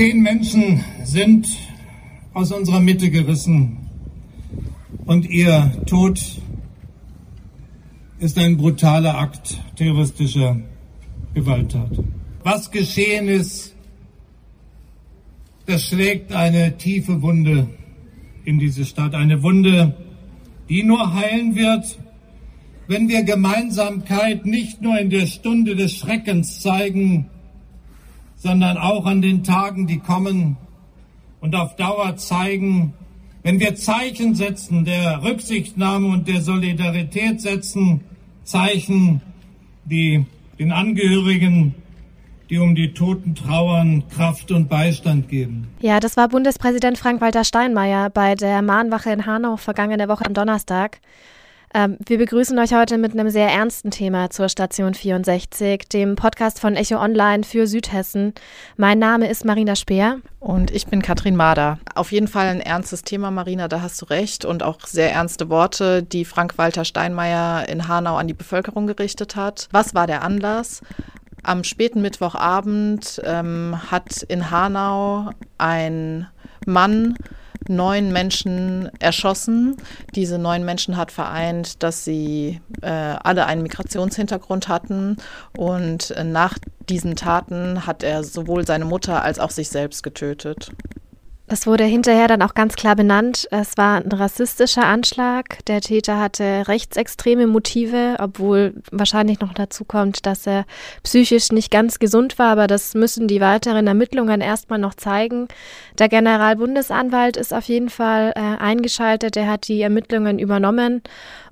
Zehn Menschen sind aus unserer Mitte gerissen und ihr Tod ist ein brutaler Akt terroristischer Gewalttat. Was geschehen ist, das schlägt eine tiefe Wunde in diese Stadt. Eine Wunde, die nur heilen wird, wenn wir Gemeinsamkeit nicht nur in der Stunde des Schreckens zeigen, sondern auch an den Tagen, die kommen und auf Dauer zeigen, wenn wir Zeichen setzen der Rücksichtnahme und der Solidarität setzen, Zeichen, die den Angehörigen die um die Toten trauern, Kraft und Beistand geben. Ja, das war Bundespräsident Frank-Walter Steinmeier bei der Mahnwache in Hanau vergangene Woche am Donnerstag. Ähm, wir begrüßen euch heute mit einem sehr ernsten Thema zur Station 64, dem Podcast von Echo Online für Südhessen. Mein Name ist Marina Speer. Und ich bin Katrin Mader. Auf jeden Fall ein ernstes Thema, Marina, da hast du recht. Und auch sehr ernste Worte, die Frank-Walter Steinmeier in Hanau an die Bevölkerung gerichtet hat. Was war der Anlass? Am späten Mittwochabend ähm, hat in Hanau ein Mann neun Menschen erschossen. Diese neun Menschen hat vereint, dass sie äh, alle einen Migrationshintergrund hatten und äh, nach diesen Taten hat er sowohl seine Mutter als auch sich selbst getötet. Es wurde hinterher dann auch ganz klar benannt, es war ein rassistischer Anschlag. Der Täter hatte rechtsextreme Motive, obwohl wahrscheinlich noch dazu kommt, dass er psychisch nicht ganz gesund war, aber das müssen die weiteren Ermittlungen erstmal noch zeigen. Der Generalbundesanwalt ist auf jeden Fall äh, eingeschaltet, er hat die Ermittlungen übernommen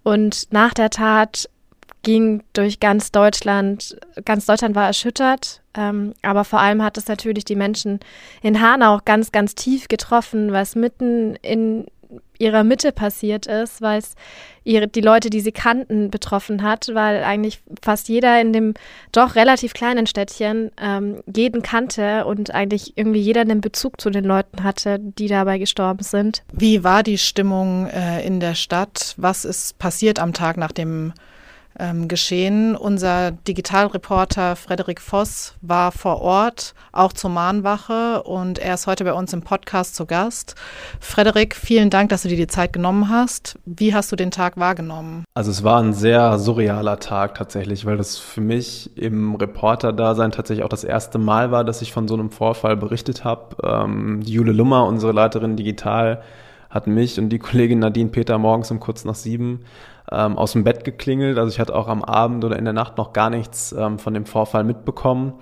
und nach der Tat ging durch ganz Deutschland, ganz Deutschland war erschüttert, ähm, aber vor allem hat es natürlich die Menschen in Hanau ganz, ganz tief getroffen, was mitten in ihrer Mitte passiert ist, weil es die Leute, die sie kannten, betroffen hat, weil eigentlich fast jeder in dem doch relativ kleinen Städtchen ähm, jeden kannte und eigentlich irgendwie jeder einen Bezug zu den Leuten hatte, die dabei gestorben sind. Wie war die Stimmung äh, in der Stadt? Was ist passiert am Tag nach dem ähm, geschehen. Unser Digitalreporter Frederik Voss war vor Ort, auch zur Mahnwache und er ist heute bei uns im Podcast zu Gast. Frederik, vielen Dank, dass du dir die Zeit genommen hast. Wie hast du den Tag wahrgenommen? Also es war ein sehr surrealer Tag tatsächlich, weil das für mich im Reporter-Dasein tatsächlich auch das erste Mal war, dass ich von so einem Vorfall berichtet habe. Ähm, Jule Lummer, unsere Leiterin Digital, hat mich und die Kollegin Nadine Peter morgens um kurz nach sieben ähm, aus dem Bett geklingelt. Also ich hatte auch am Abend oder in der Nacht noch gar nichts ähm, von dem Vorfall mitbekommen.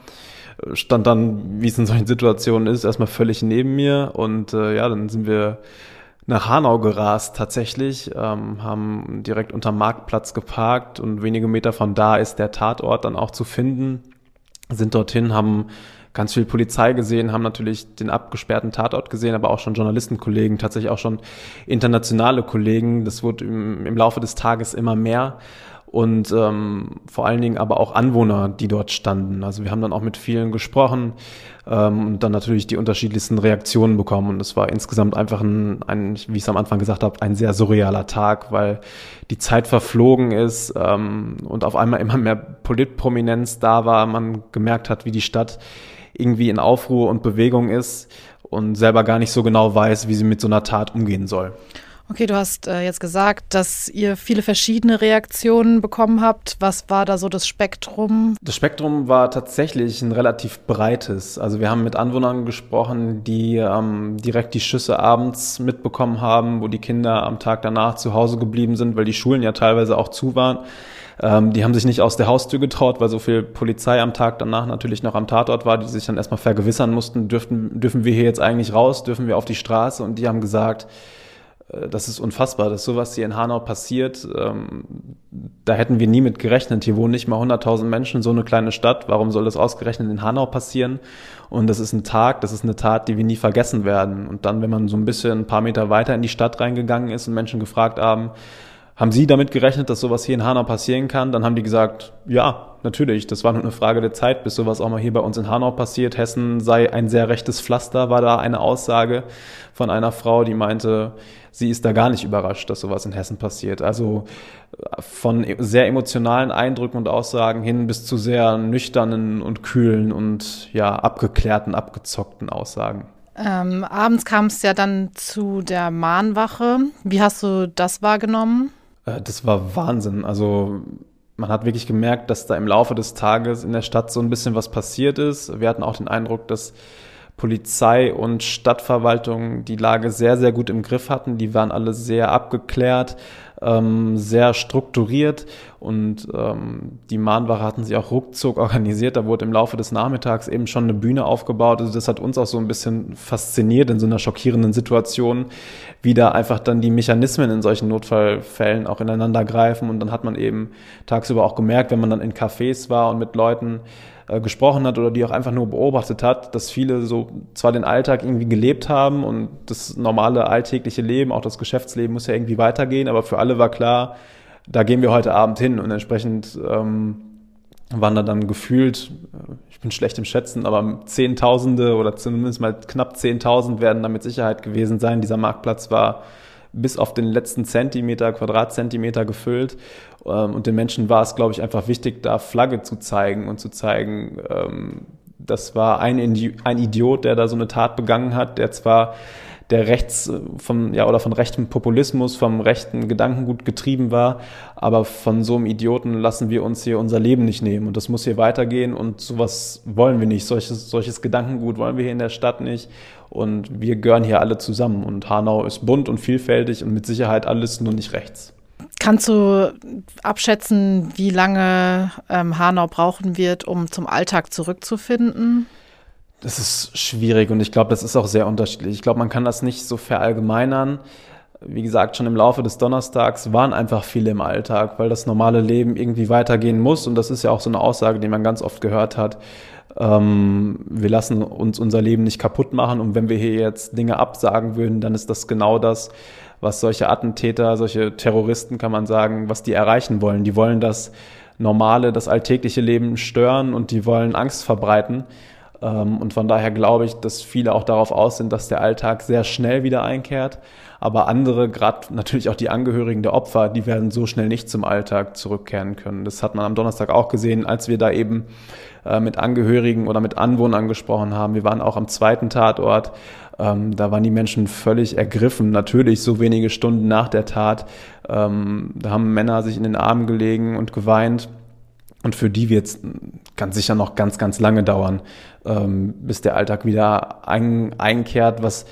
Stand dann, wie es in solchen Situationen ist, erstmal völlig neben mir. Und äh, ja, dann sind wir nach Hanau gerast tatsächlich, ähm, haben direkt unterm Marktplatz geparkt und wenige Meter von da ist der Tatort dann auch zu finden. Sind dorthin, haben ganz viel Polizei gesehen, haben natürlich den abgesperrten Tatort gesehen, aber auch schon Journalistenkollegen, tatsächlich auch schon internationale Kollegen. Das wurde im, im Laufe des Tages immer mehr und ähm, vor allen Dingen aber auch Anwohner, die dort standen. Also wir haben dann auch mit vielen gesprochen ähm, und dann natürlich die unterschiedlichsten Reaktionen bekommen. Und es war insgesamt einfach ein, ein wie ich es am Anfang gesagt habe, ein sehr surrealer Tag, weil die Zeit verflogen ist ähm, und auf einmal immer mehr Politprominenz da war. Man gemerkt hat, wie die Stadt irgendwie in Aufruhr und Bewegung ist und selber gar nicht so genau weiß, wie sie mit so einer Tat umgehen soll. Okay, du hast äh, jetzt gesagt, dass ihr viele verschiedene Reaktionen bekommen habt. Was war da so das Spektrum? Das Spektrum war tatsächlich ein relativ breites. Also wir haben mit Anwohnern gesprochen, die ähm, direkt die Schüsse abends mitbekommen haben, wo die Kinder am Tag danach zu Hause geblieben sind, weil die Schulen ja teilweise auch zu waren. Ähm, die haben sich nicht aus der Haustür getraut, weil so viel Polizei am Tag danach natürlich noch am Tatort war, die sich dann erstmal vergewissern mussten, dürften, dürfen wir hier jetzt eigentlich raus, dürfen wir auf die Straße? Und die haben gesagt, äh, das ist unfassbar, dass sowas hier in Hanau passiert. Ähm, da hätten wir nie mit gerechnet. Hier wohnen nicht mal 100.000 Menschen, so eine kleine Stadt. Warum soll das ausgerechnet in Hanau passieren? Und das ist ein Tag, das ist eine Tat, die wir nie vergessen werden. Und dann, wenn man so ein bisschen ein paar Meter weiter in die Stadt reingegangen ist und Menschen gefragt haben, haben Sie damit gerechnet, dass sowas hier in Hanau passieren kann? Dann haben die gesagt, ja, natürlich, das war nur eine Frage der Zeit, bis sowas auch mal hier bei uns in Hanau passiert. Hessen sei ein sehr rechtes Pflaster, war da eine Aussage von einer Frau, die meinte, sie ist da gar nicht überrascht, dass sowas in Hessen passiert. Also von sehr emotionalen Eindrücken und Aussagen hin bis zu sehr nüchternen und kühlen und ja, abgeklärten, abgezockten Aussagen. Ähm, abends kam es ja dann zu der Mahnwache. Wie hast du das wahrgenommen? Äh, das war Wahnsinn. Also man hat wirklich gemerkt, dass da im Laufe des Tages in der Stadt so ein bisschen was passiert ist. Wir hatten auch den Eindruck, dass Polizei und Stadtverwaltung die Lage sehr, sehr gut im Griff hatten. Die waren alle sehr abgeklärt, ähm, sehr strukturiert und ähm, die Mahnwache hatten sie auch ruckzuck organisiert. Da wurde im Laufe des Nachmittags eben schon eine Bühne aufgebaut. Also das hat uns auch so ein bisschen fasziniert in so einer schockierenden Situation, wie da einfach dann die Mechanismen in solchen Notfallfällen auch ineinander greifen. Und dann hat man eben tagsüber auch gemerkt, wenn man dann in Cafés war und mit Leuten äh, gesprochen hat oder die auch einfach nur beobachtet hat, dass viele so zwar den Alltag irgendwie gelebt haben und das normale alltägliche Leben, auch das Geschäftsleben muss ja irgendwie weitergehen, aber für alle war klar, da gehen wir heute Abend hin und entsprechend ähm, waren da dann gefühlt, äh, ich bin schlecht im Schätzen, aber Zehntausende oder zumindest mal knapp Zehntausend werden da mit Sicherheit gewesen sein. Dieser Marktplatz war bis auf den letzten Zentimeter, Quadratzentimeter gefüllt. Ähm, und den Menschen war es, glaube ich, einfach wichtig, da Flagge zu zeigen und zu zeigen, ähm, das war ein, ein Idiot, der da so eine Tat begangen hat, der zwar der rechts äh, vom ja oder von rechtem Populismus, vom rechten Gedankengut getrieben war, aber von so einem Idioten lassen wir uns hier unser Leben nicht nehmen. Und das muss hier weitergehen und sowas wollen wir nicht, solches solches Gedankengut wollen wir hier in der Stadt nicht und wir gehören hier alle zusammen und Hanau ist bunt und vielfältig und mit Sicherheit alles nur nicht rechts. Kannst du abschätzen, wie lange ähm, Hanau brauchen wird, um zum Alltag zurückzufinden? Das ist schwierig und ich glaube, das ist auch sehr unterschiedlich. Ich glaube, man kann das nicht so verallgemeinern. Wie gesagt, schon im Laufe des Donnerstags waren einfach viele im Alltag, weil das normale Leben irgendwie weitergehen muss. Und das ist ja auch so eine Aussage, die man ganz oft gehört hat. Ähm, wir lassen uns unser Leben nicht kaputt machen. Und wenn wir hier jetzt Dinge absagen würden, dann ist das genau das, was solche Attentäter, solche Terroristen, kann man sagen, was die erreichen wollen. Die wollen das normale, das alltägliche Leben stören und die wollen Angst verbreiten. Ähm, und von daher glaube ich, dass viele auch darauf aus sind, dass der Alltag sehr schnell wieder einkehrt. Aber andere, gerade natürlich auch die Angehörigen der Opfer, die werden so schnell nicht zum Alltag zurückkehren können. Das hat man am Donnerstag auch gesehen, als wir da eben äh, mit Angehörigen oder mit Anwohnern gesprochen haben. Wir waren auch am zweiten Tatort. Ähm, da waren die Menschen völlig ergriffen, natürlich so wenige Stunden nach der Tat. Ähm, da haben Männer sich in den Armen gelegen und geweint. Und für die wird es ganz sicher noch ganz, ganz lange dauern, ähm, bis der Alltag wieder ein, einkehrt, was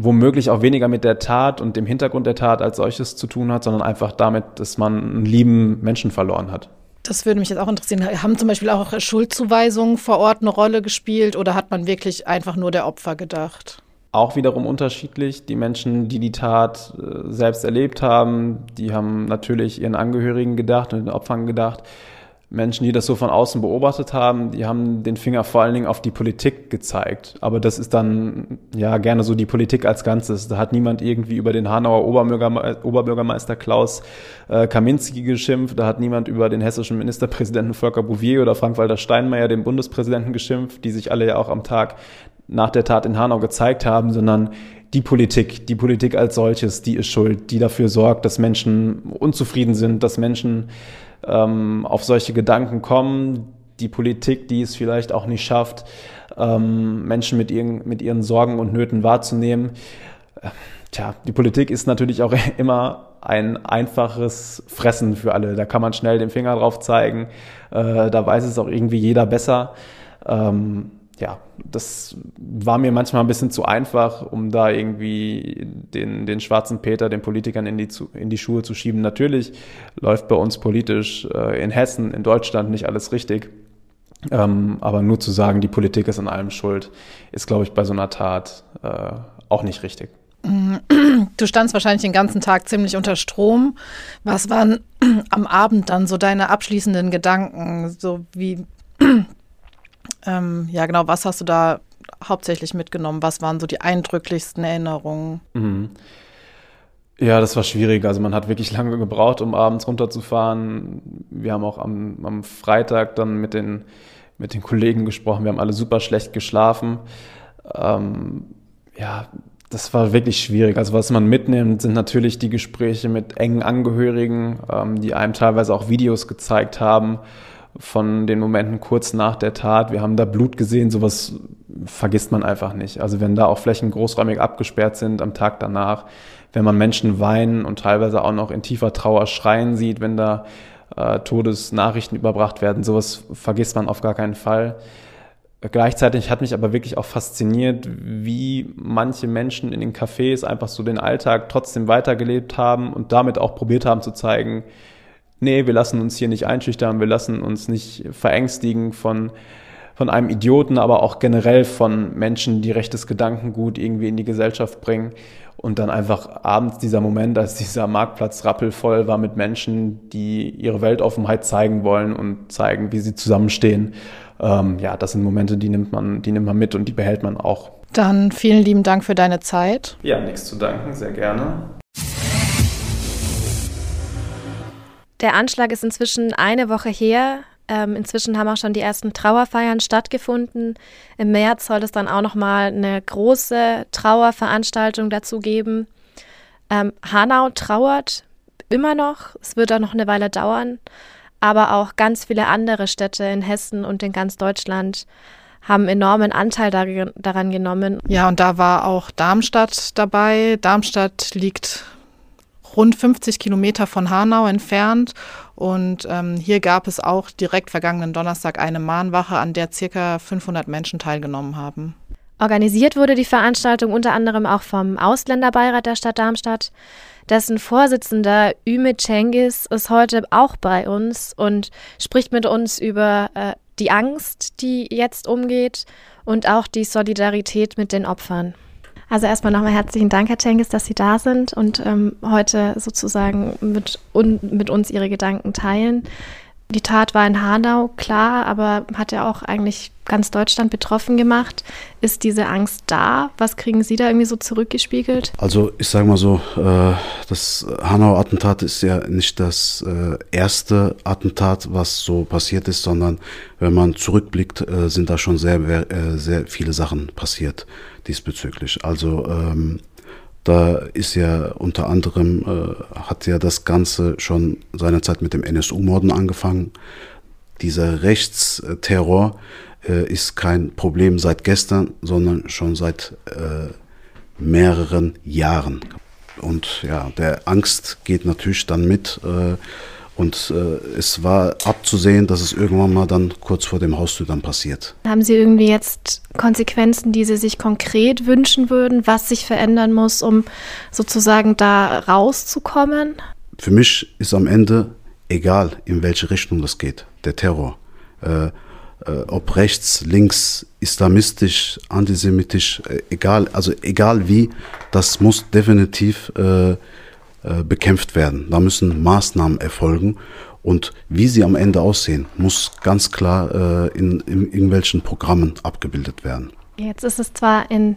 womöglich auch weniger mit der Tat und dem Hintergrund der Tat als solches zu tun hat, sondern einfach damit, dass man einen lieben Menschen verloren hat. Das würde mich jetzt auch interessieren. Haben zum Beispiel auch Schuldzuweisungen vor Ort eine Rolle gespielt oder hat man wirklich einfach nur der Opfer gedacht? auch wiederum unterschiedlich. Die Menschen, die die Tat äh, selbst erlebt haben, die haben natürlich ihren Angehörigen gedacht und den Opfern gedacht. Menschen, die das so von außen beobachtet haben, die haben den Finger vor allen Dingen auf die Politik gezeigt. Aber das ist dann ja gerne so die Politik als Ganzes. Da hat niemand irgendwie über den Hanauer Oberbürgermeister, Oberbürgermeister Klaus äh, Kaminski geschimpft. Da hat niemand über den hessischen Ministerpräsidenten Volker Bouvier oder Frank-Walter Steinmeier, den Bundespräsidenten, geschimpft, die sich alle ja auch am Tag nach der Tat in Hanau gezeigt haben, sondern die Politik, die Politik als solches, die ist schuld, die dafür sorgt, dass Menschen unzufrieden sind, dass Menschen ähm, auf solche Gedanken kommen. Die Politik, die es vielleicht auch nicht schafft, ähm, Menschen mit ihren, mit ihren Sorgen und Nöten wahrzunehmen. Tja, die Politik ist natürlich auch immer ein einfaches Fressen für alle. Da kann man schnell den Finger drauf zeigen. Äh, da weiß es auch irgendwie jeder besser. Ähm, ja, das war mir manchmal ein bisschen zu einfach, um da irgendwie den, den schwarzen Peter den Politikern in die, in die Schuhe zu schieben. Natürlich läuft bei uns politisch äh, in Hessen, in Deutschland nicht alles richtig. Ähm, aber nur zu sagen, die Politik ist an allem schuld, ist, glaube ich, bei so einer Tat äh, auch nicht richtig. Du standst wahrscheinlich den ganzen Tag ziemlich unter Strom. Was waren am Abend dann so deine abschließenden Gedanken? So wie ähm, ja, genau, was hast du da hauptsächlich mitgenommen? Was waren so die eindrücklichsten Erinnerungen? Mhm. Ja, das war schwierig. Also man hat wirklich lange gebraucht, um abends runterzufahren. Wir haben auch am, am Freitag dann mit den, mit den Kollegen gesprochen. Wir haben alle super schlecht geschlafen. Ähm, ja, das war wirklich schwierig. Also was man mitnimmt, sind natürlich die Gespräche mit engen Angehörigen, ähm, die einem teilweise auch Videos gezeigt haben von den Momenten kurz nach der Tat. Wir haben da Blut gesehen, sowas vergisst man einfach nicht. Also wenn da auch Flächen großräumig abgesperrt sind am Tag danach, wenn man Menschen weinen und teilweise auch noch in tiefer Trauer schreien sieht, wenn da äh, Todesnachrichten überbracht werden, sowas vergisst man auf gar keinen Fall. Gleichzeitig hat mich aber wirklich auch fasziniert, wie manche Menschen in den Cafés einfach so den Alltag trotzdem weitergelebt haben und damit auch probiert haben zu zeigen, nee, wir lassen uns hier nicht einschüchtern, wir lassen uns nicht verängstigen von, von einem Idioten, aber auch generell von Menschen, die rechtes Gedankengut irgendwie in die Gesellschaft bringen. Und dann einfach abends dieser Moment, als dieser Marktplatz rappelvoll war mit Menschen, die ihre Weltoffenheit zeigen wollen und zeigen, wie sie zusammenstehen. Ähm, ja, das sind Momente, die nimmt man, die nimmt man mit und die behält man auch. Dann vielen lieben Dank für deine Zeit. Ja, nichts zu danken, sehr gerne. Der Anschlag ist inzwischen eine Woche her. Ähm, inzwischen haben auch schon die ersten Trauerfeiern stattgefunden. Im März soll es dann auch noch mal eine große Trauerveranstaltung dazu geben. Ähm, Hanau trauert immer noch. Es wird auch noch eine Weile dauern. Aber auch ganz viele andere Städte in Hessen und in ganz Deutschland haben enormen Anteil daran genommen. Ja, und da war auch Darmstadt dabei. Darmstadt liegt rund 50 Kilometer von Hanau entfernt. Und ähm, hier gab es auch direkt vergangenen Donnerstag eine Mahnwache, an der circa 500 Menschen teilgenommen haben. Organisiert wurde die Veranstaltung unter anderem auch vom Ausländerbeirat der Stadt Darmstadt. Dessen Vorsitzender Ümit Cengiz ist heute auch bei uns und spricht mit uns über äh, die Angst, die jetzt umgeht und auch die Solidarität mit den Opfern. Also erstmal nochmal herzlichen Dank, Herr Cengiz, dass Sie da sind und ähm, heute sozusagen mit, un, mit uns Ihre Gedanken teilen. Die Tat war in Hanau, klar, aber hat ja auch eigentlich ganz Deutschland betroffen gemacht. Ist diese Angst da? Was kriegen Sie da irgendwie so zurückgespiegelt? Also ich sage mal so, äh, das Hanau-Attentat ist ja nicht das äh, erste Attentat, was so passiert ist, sondern wenn man zurückblickt, äh, sind da schon sehr, sehr viele Sachen passiert diesbezüglich. Also ähm, da ist ja unter anderem, äh, hat ja das Ganze schon seinerzeit mit dem NSU-Morden angefangen. Dieser Rechtsterror äh, ist kein Problem seit gestern, sondern schon seit äh, mehreren Jahren. Und ja, der Angst geht natürlich dann mit. Äh, und äh, es war abzusehen, dass es irgendwann mal dann kurz vor dem Haustür dann passiert. Haben Sie irgendwie jetzt Konsequenzen, die Sie sich konkret wünschen würden, was sich verändern muss, um sozusagen da rauszukommen? Für mich ist am Ende egal, in welche Richtung das geht, der Terror. Äh, äh, ob rechts, links, islamistisch, antisemitisch, äh, egal, also egal wie, das muss definitiv äh, bekämpft werden. Da müssen Maßnahmen erfolgen und wie sie am Ende aussehen, muss ganz klar äh, in, in irgendwelchen Programmen abgebildet werden. Jetzt ist es zwar in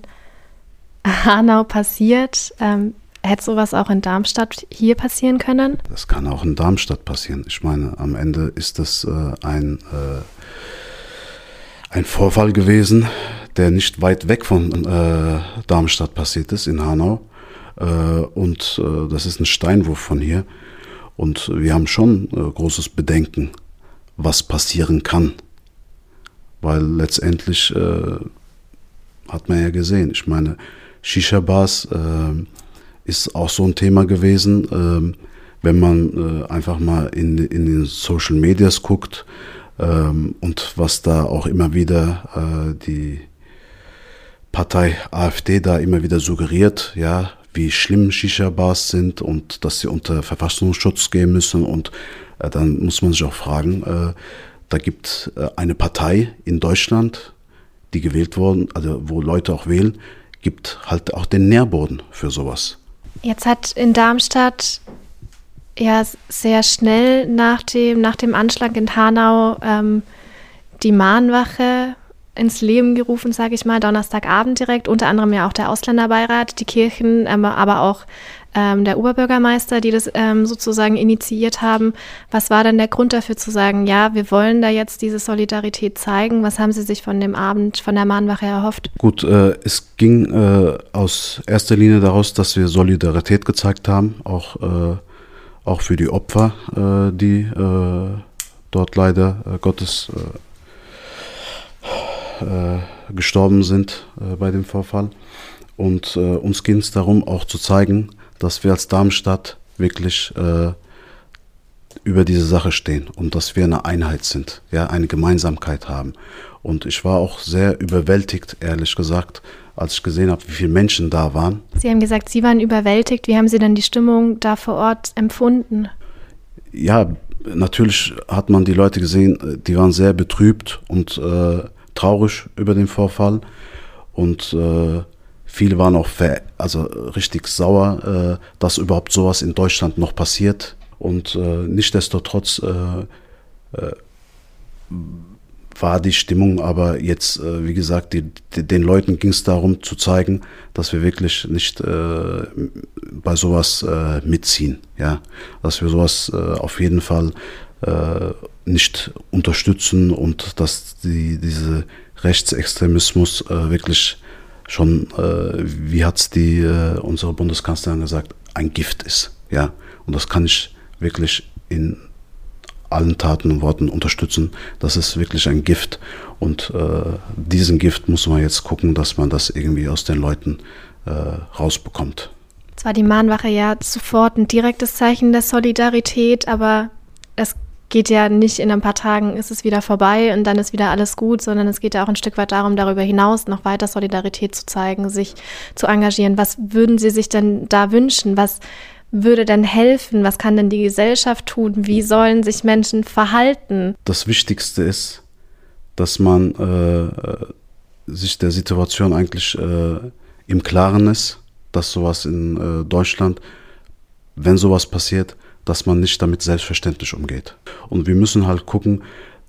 Hanau passiert, ähm, hätte sowas auch in Darmstadt hier passieren können? Das kann auch in Darmstadt passieren. Ich meine, am Ende ist das äh, ein, äh, ein Vorfall gewesen, der nicht weit weg von äh, Darmstadt passiert ist, in Hanau. Äh, und äh, das ist ein Steinwurf von hier. Und wir haben schon äh, großes Bedenken, was passieren kann. Weil letztendlich hat man ja gesehen, ich meine, Shisha-Bars ist auch so ein Thema gewesen. Ähm, wenn man einfach mal in, in den Social Medias guckt ähm, und was da auch immer wieder die Partei AfD da immer wieder suggeriert, ja, wie schlimm Shisha-Bars sind und dass sie unter Verfassungsschutz gehen müssen. Und äh, dann muss man sich auch fragen, äh, da gibt äh, eine Partei in Deutschland, die gewählt worden, also wo Leute auch wählen, gibt halt auch den Nährboden für sowas. Jetzt hat in Darmstadt ja sehr schnell nach dem, nach dem Anschlag in Hanau ähm, die Mahnwache ins Leben gerufen, sage ich mal, Donnerstagabend direkt, unter anderem ja auch der Ausländerbeirat, die Kirchen, ähm, aber auch ähm, der Oberbürgermeister, die das ähm, sozusagen initiiert haben. Was war denn der Grund dafür zu sagen, ja, wir wollen da jetzt diese Solidarität zeigen? Was haben Sie sich von dem Abend, von der Mahnwache erhofft? Gut, äh, es ging äh, aus erster Linie daraus, dass wir Solidarität gezeigt haben, auch, äh, auch für die Opfer, äh, die äh, dort leider äh, gestorben sind bei dem Vorfall. Und uns ging es darum, auch zu zeigen, dass wir als Darmstadt wirklich äh, über diese Sache stehen und dass wir eine Einheit sind, ja, eine Gemeinsamkeit haben. Und ich war auch sehr überwältigt, ehrlich gesagt, als ich gesehen habe, wie viele Menschen da waren. Sie haben gesagt, Sie waren überwältigt. Wie haben Sie dann die Stimmung da vor Ort empfunden? Ja, natürlich hat man die Leute gesehen, die waren sehr betrübt und äh, traurig über den Vorfall. Und äh, Viele waren auch also richtig sauer, äh, dass überhaupt sowas in Deutschland noch passiert. Und äh, nichtdestotrotz äh, äh war die Stimmung aber jetzt, äh, wie gesagt, die, die, den Leuten ging es darum zu zeigen, dass wir wirklich nicht äh, bei sowas mitziehen. Ja? Dass wir sowas auf jeden Fall nicht unterstützen und dass die, diese Rechtsextremismus wirklich schon, äh, wie hat's die äh, unsere Bundeskanzlerin gesagt, ein Gift ist. Ja, und das kann ich wirklich in allen Taten und Worten unterstützen. Das ist wirklich ein Gift. Und äh, diesen Gift muss man jetzt gucken, dass man das irgendwie aus den Leuten äh, rausbekommt. Zwar die Mahnwache ja sofort ein direktes Zeichen der Solidarität, aber es geht ja nicht in ein paar Tagen ist es wieder vorbei und dann ist wieder alles gut, sondern es geht ja auch ein Stück weit darum, darüber hinaus noch weiter Solidarität zu zeigen, sich zu engagieren. Was würden Sie sich denn da wünschen? Was würde denn helfen? Was kann denn die Gesellschaft tun? Wie sollen sich Menschen verhalten? Das Wichtigste ist, dass man äh, sich der Situation eigentlich äh, im Klaren ist, dass sowas in äh, Deutschland, wenn sowas passiert, dass man nicht damit selbstverständlich umgeht. Und wir müssen halt gucken,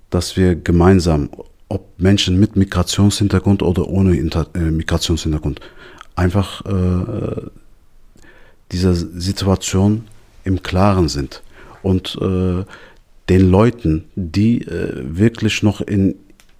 dass wir gemeinsam, ob Menschen mit Migrationshintergrund oder ohne Inter äh, Migrationshintergrund, einfach äh, dieser Situation im Klaren sind und äh, den Leuten, die äh, wirklich noch in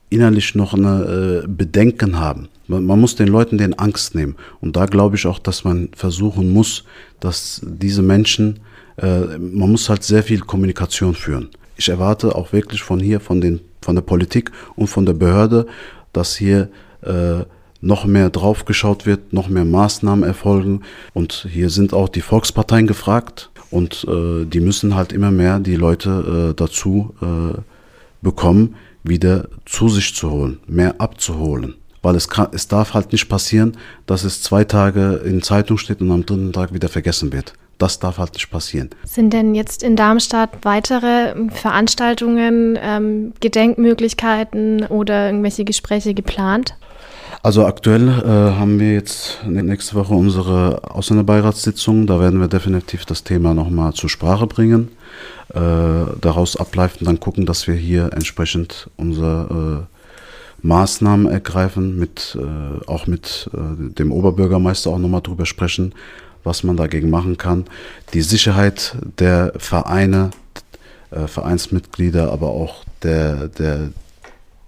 innerlich noch eine äh, Bedenken haben. Man, man, muss den Leuten den Angst nehmen. Und da glaube ich auch, dass man versuchen muss, dass diese Menschen äh, man muss halt sehr viel Kommunikation führen. Ich erwarte auch wirklich von hier, von, den, von der Politik und von der Behörde, dass hier äh, noch mehr drauf geschaut wird, noch mehr Maßnahmen erfolgen. Und hier sind auch die Volksparteien gefragt. Und äh, die müssen halt immer mehr die Leute äh, dazu äh, bekommen, wieder zu sich zu holen, mehr abzuholen. Weil es, kann, es darf halt nicht passieren, dass es zwei Tage in Zeitung steht und am dritten Tag wieder vergessen wird. Das darf halt nicht passieren. Sind denn jetzt in Darmstadt weitere Veranstaltungen, ähm, Gedenkmöglichkeiten oder irgendwelche Gespräche geplant? Also aktuell äh, haben wir jetzt nächste Woche unsere Ausländerbeiratssitzung. Da werden wir definitiv das Thema nochmal zur Sprache bringen. Äh, daraus ableiten, dann gucken, dass wir hier entsprechend unsere äh, Maßnahmen ergreifen, mit, äh, auch mit äh, dem Oberbürgermeister auch nochmal drüber sprechen, was man dagegen machen kann. Die Sicherheit der Vereine, äh, Vereinsmitglieder, aber auch der, der,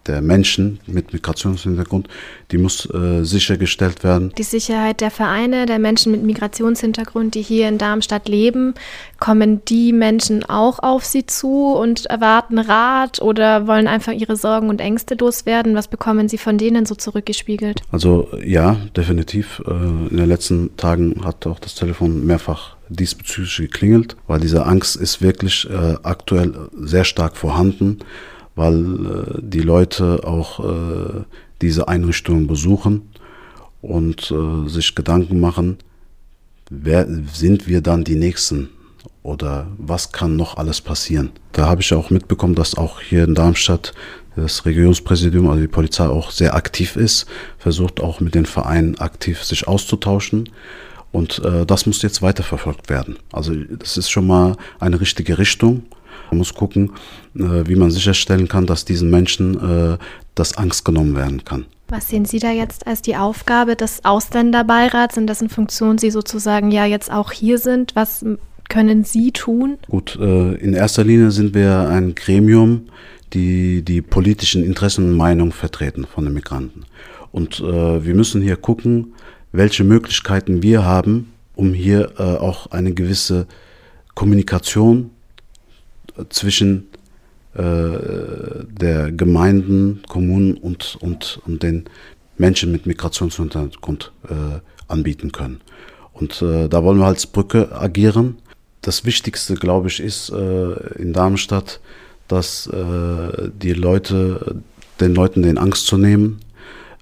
der Menschen mit Migrationshintergrund, die muss äh, sichergestellt werden. Die Sicherheit der Vereine, der Menschen mit Migrationshintergrund, die hier in Darmstadt leben, kommen die Menschen auch auf sie zu und erwarten Rat oder wollen einfach ihre Sorgen und Ängste loswerden? Was bekommen sie von denen so zurückgespiegelt? Also ja, definitiv. Äh, in den letzten Tagen hat auch das Telefon mehrfach diesbezüglich geklingelt, weil diese Angst ist wirklich äh, aktuell sehr stark vorhanden weil äh, die Leute auch äh, diese Einrichtungen besuchen und äh, sich Gedanken machen, wer sind wir dann die Nächsten oder was kann noch alles passieren. Da habe ich auch mitbekommen, dass auch hier in Darmstadt das Regionspräsidium, also die Polizei auch sehr aktiv ist, versucht auch mit den Vereinen aktiv sich auszutauschen. Und äh, das muss jetzt weiterverfolgt werden. Also das ist schon mal eine richtige Richtung. Man muss gucken, äh, wie man sicherstellen kann, dass diesen Menschen äh, das Angst genommen werden kann. Was sehen Sie da jetzt als die Aufgabe des Ausländerbeirats, in dessen Funktion Sie sozusagen ja jetzt auch hier sind? Was können Sie tun? Gut, äh, in erster Linie sind wir ein Gremium, die die politischen Interessen und Meinungen vertreten von den Migranten. Und wir müssen hier gucken, welche Möglichkeiten wir haben, um hier auch eine gewisse Kommunikation zwischen der Gemeinden, Kommunen und, und, und den Menschen mit Migrationshintergrund äh, anbieten können. Und äh, da wollen wir als Brücke agieren. Das Wichtigste, glaube ich, ist äh, in Darmstadt, dass äh, die Leute, den Leuten den Angst zu nehmen.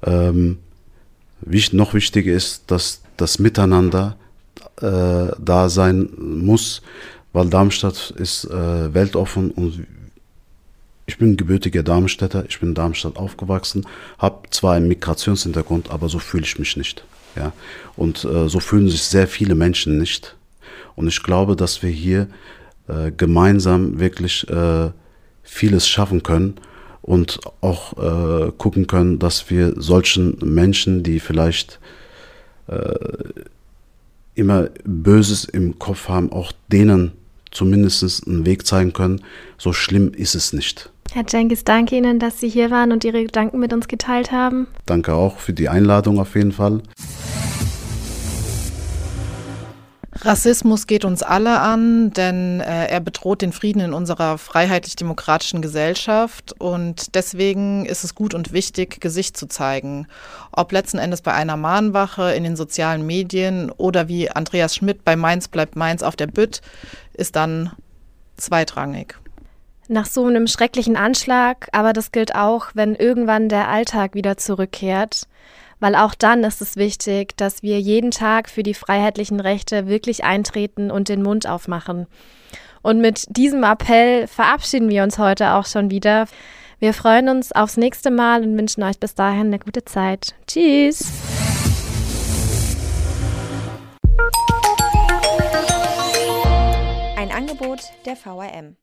Ähm, wichtig, noch wichtiger ist, dass das Miteinander äh, da sein muss, weil Darmstadt ist äh, weltoffen und ich bin gebürtiger Darmstädter, ich bin in Darmstadt aufgewachsen, habe zwar einen Migrationshintergrund, aber so fühle ich mich nicht. Ja? Und äh, so fühlen sich sehr viele Menschen nicht. Und ich glaube, dass wir hier äh, gemeinsam wirklich äh, vieles schaffen können und auch äh, gucken können, dass wir solchen Menschen, die vielleicht äh, immer Böses im Kopf haben, auch denen zumindest einen Weg zeigen können. So schlimm ist es nicht. Herr Jenkins, danke Ihnen, dass Sie hier waren und Ihre Gedanken mit uns geteilt haben. Danke auch für die Einladung auf jeden Fall. Rassismus geht uns alle an, denn äh, er bedroht den Frieden in unserer freiheitlich-demokratischen Gesellschaft und deswegen ist es gut und wichtig, Gesicht zu zeigen. Ob letzten Endes bei einer Mahnwache, in den sozialen Medien oder wie Andreas Schmidt bei Mainz bleibt Mainz auf der Bütt, ist dann zweitrangig. Nach so einem schrecklichen Anschlag, aber das gilt auch, wenn irgendwann der Alltag wieder zurückkehrt, weil auch dann ist es wichtig, dass wir jeden Tag für die freiheitlichen Rechte wirklich eintreten und den Mund aufmachen. Und mit diesem Appell verabschieden wir uns heute auch schon wieder. Wir freuen uns aufs nächste Mal und wünschen euch bis dahin eine gute Zeit. Tschüss! Angebot der VRM.